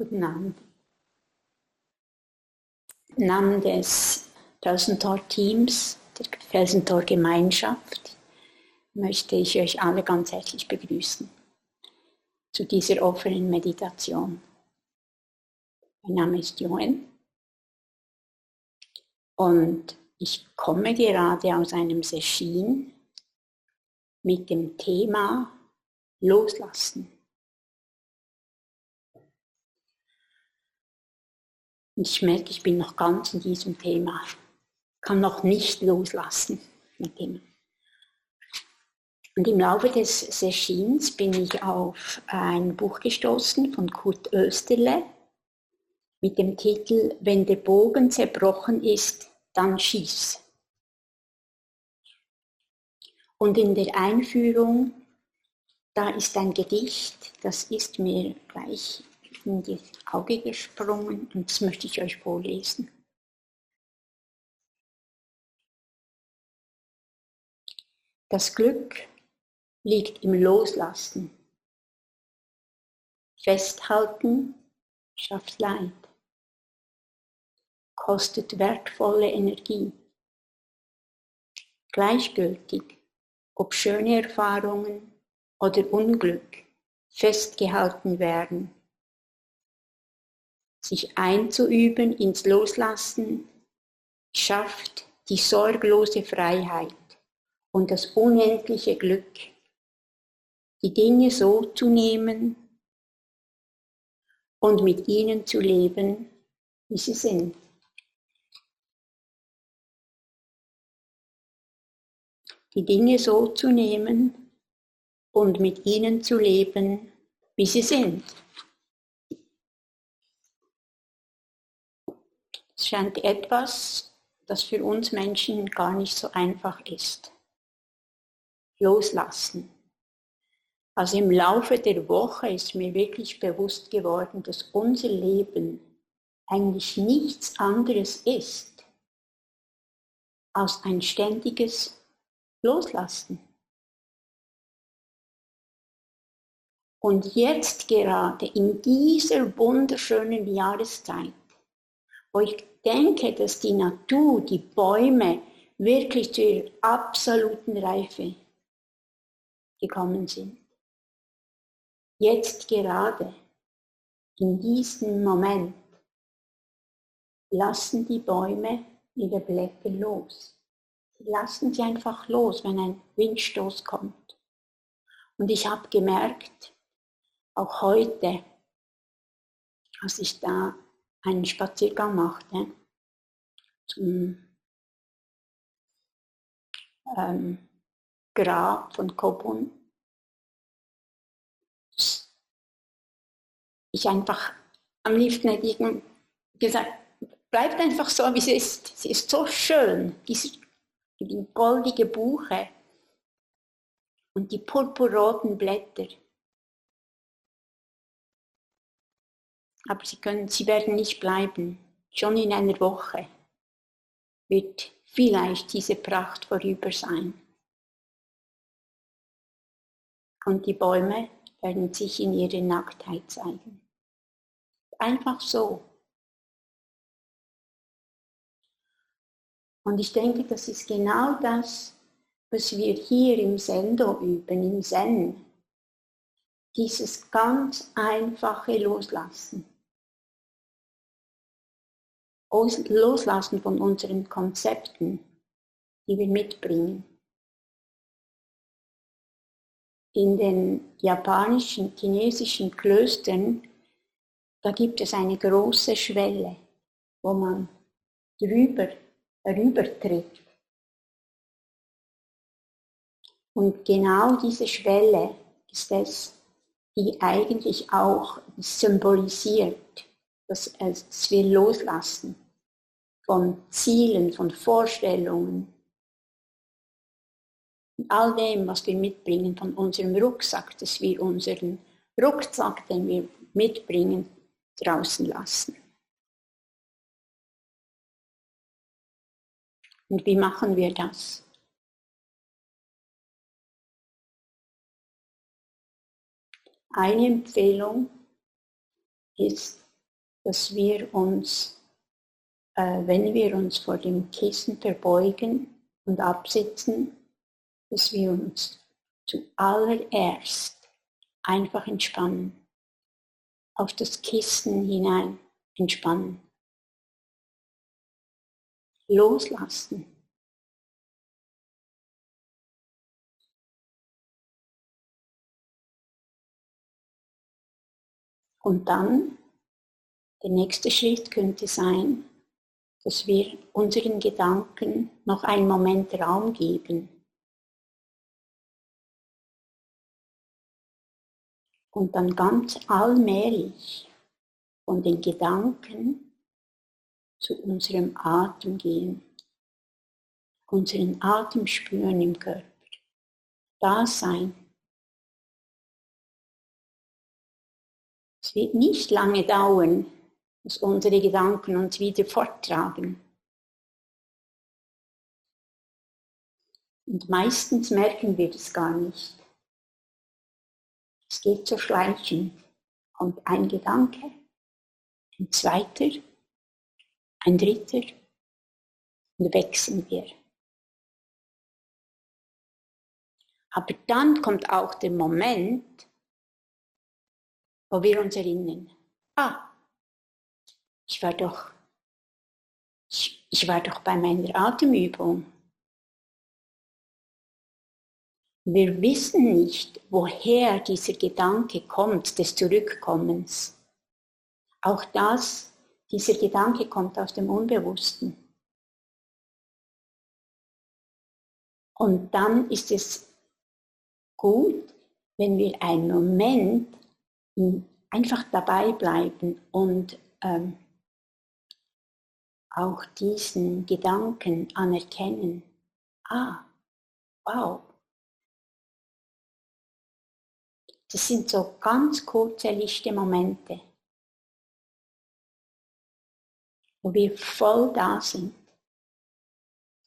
Guten Abend. Im Namen des Felsentor-Teams, der Felsentor-Gemeinschaft, möchte ich euch alle ganz herzlich begrüßen zu dieser offenen Meditation. Mein Name ist Joen und ich komme gerade aus einem Session mit dem Thema Loslassen. Und ich merke, ich bin noch ganz in diesem Thema, kann noch nicht loslassen mit dem. Und im Laufe des Sessions bin ich auf ein Buch gestoßen von Kurt Österle mit dem Titel Wenn der Bogen zerbrochen ist, dann schieß. Und in der Einführung, da ist ein Gedicht, das ist mir gleich in das Auge gesprungen und das möchte ich euch vorlesen. Das Glück liegt im Loslassen. Festhalten schafft Leid, kostet wertvolle Energie. Gleichgültig, ob schöne Erfahrungen oder Unglück festgehalten werden sich einzuüben ins Loslassen, schafft die sorglose Freiheit und das unendliche Glück, die Dinge so zu nehmen und mit ihnen zu leben, wie sie sind. Die Dinge so zu nehmen und mit ihnen zu leben, wie sie sind. Es scheint etwas, das für uns Menschen gar nicht so einfach ist. Loslassen. Also im Laufe der Woche ist mir wirklich bewusst geworden, dass unser Leben eigentlich nichts anderes ist als ein ständiges Loslassen. Und jetzt gerade in dieser wunderschönen Jahreszeit, wo ich denke, dass die Natur, die Bäume wirklich zu ihrer absoluten Reife gekommen sind. Jetzt gerade, in diesem Moment, lassen die Bäume ihre Blätter los. Sie lassen sie einfach los, wenn ein Windstoß kommt. Und ich habe gemerkt, auch heute, als ich da einen Spaziergang machte zum ähm, Grab von Kobun. Ich einfach am liebsten hätte gesagt, bleibt einfach so, wie sie ist. Sie ist so schön, diese die goldige Buche und die purpurroten Blätter. Aber sie, können, sie werden nicht bleiben. Schon in einer Woche wird vielleicht diese Pracht vorüber sein. Und die Bäume werden sich in ihrer Nacktheit zeigen. Einfach so. Und ich denke, das ist genau das, was wir hier im Sendo üben, im Zen. Dieses ganz einfache Loslassen. Loslassen von unseren Konzepten, die wir mitbringen. In den japanischen, chinesischen Klöstern, da gibt es eine große Schwelle, wo man drüber, rübertritt. Und genau diese Schwelle ist es, die eigentlich auch symbolisiert, dass, wir loslassen von Zielen, von Vorstellungen, von all dem, was wir mitbringen, von unserem Rucksack, dass wir unseren Rucksack, den wir mitbringen, draußen lassen. Und wie machen wir das? Eine Empfehlung ist, dass wir uns, äh, wenn wir uns vor dem Kissen verbeugen und absitzen, dass wir uns zuallererst einfach entspannen, auf das Kissen hinein entspannen, loslassen. Und dann, der nächste Schritt könnte sein, dass wir unseren Gedanken noch einen Moment Raum geben. Und dann ganz allmählich von den Gedanken zu unserem Atem gehen, unseren Atem spüren im Körper, da sein. Es wird nicht lange dauern, dass unsere Gedanken uns wieder forttragen. Und meistens merken wir das gar nicht. Es geht so schleichend. Und ein Gedanke, ein zweiter, ein dritter und wechseln wir. Aber dann kommt auch der Moment, wo wir uns erinnern, ah, ich war doch, ich, ich war doch bei meiner Atemübung. Wir wissen nicht, woher dieser Gedanke kommt, des Zurückkommens. Auch das, dieser Gedanke kommt aus dem Unbewussten. Und dann ist es gut, wenn wir einen Moment einfach dabei bleiben und ähm, auch diesen Gedanken anerkennen. Ah, wow. Das sind so ganz kurze, lichte Momente, wo wir voll da sind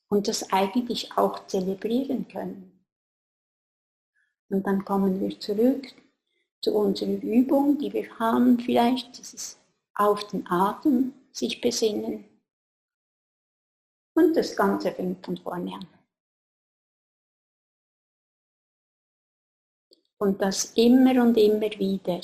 und das eigentlich auch zelebrieren können. Und dann kommen wir zurück zu unserer Übung, die wir haben vielleicht, ist auf den Atem sich besinnen und das Ganze fängt von vorne an. Und das immer und immer wieder.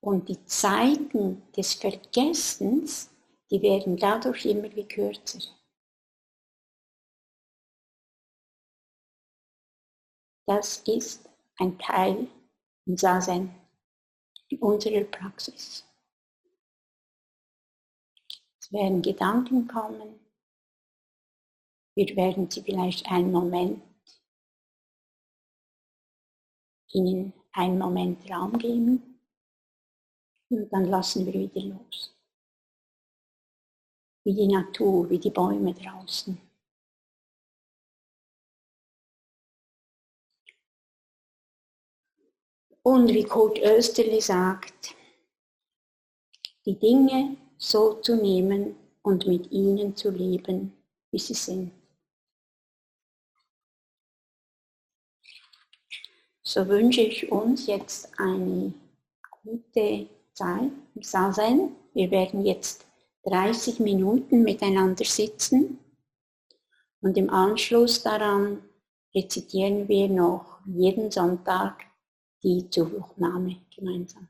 Und die Zeiten des Vergessens, die werden dadurch immer wie kürzer. Das ist ein Teil im Sazen unserer Praxis. Werden Gedanken kommen. Wir werden sie vielleicht einen Moment, ihnen einen Moment Raum geben und dann lassen wir wieder los. Wie die Natur, wie die Bäume draußen. Und wie Kurt Österli sagt, die Dinge so zu nehmen und mit ihnen zu leben, wie sie sind. So wünsche ich uns jetzt eine gute Zeit im Saal Wir werden jetzt 30 Minuten miteinander sitzen und im Anschluss daran rezitieren wir noch jeden Sonntag die Zufluchtnahme gemeinsam.